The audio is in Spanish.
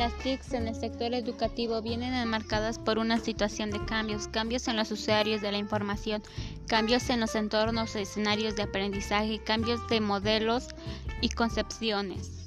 Las TICs en el sector educativo vienen enmarcadas por una situación de cambios, cambios en los usuarios de la información, cambios en los entornos escenarios de aprendizaje, cambios de modelos y concepciones.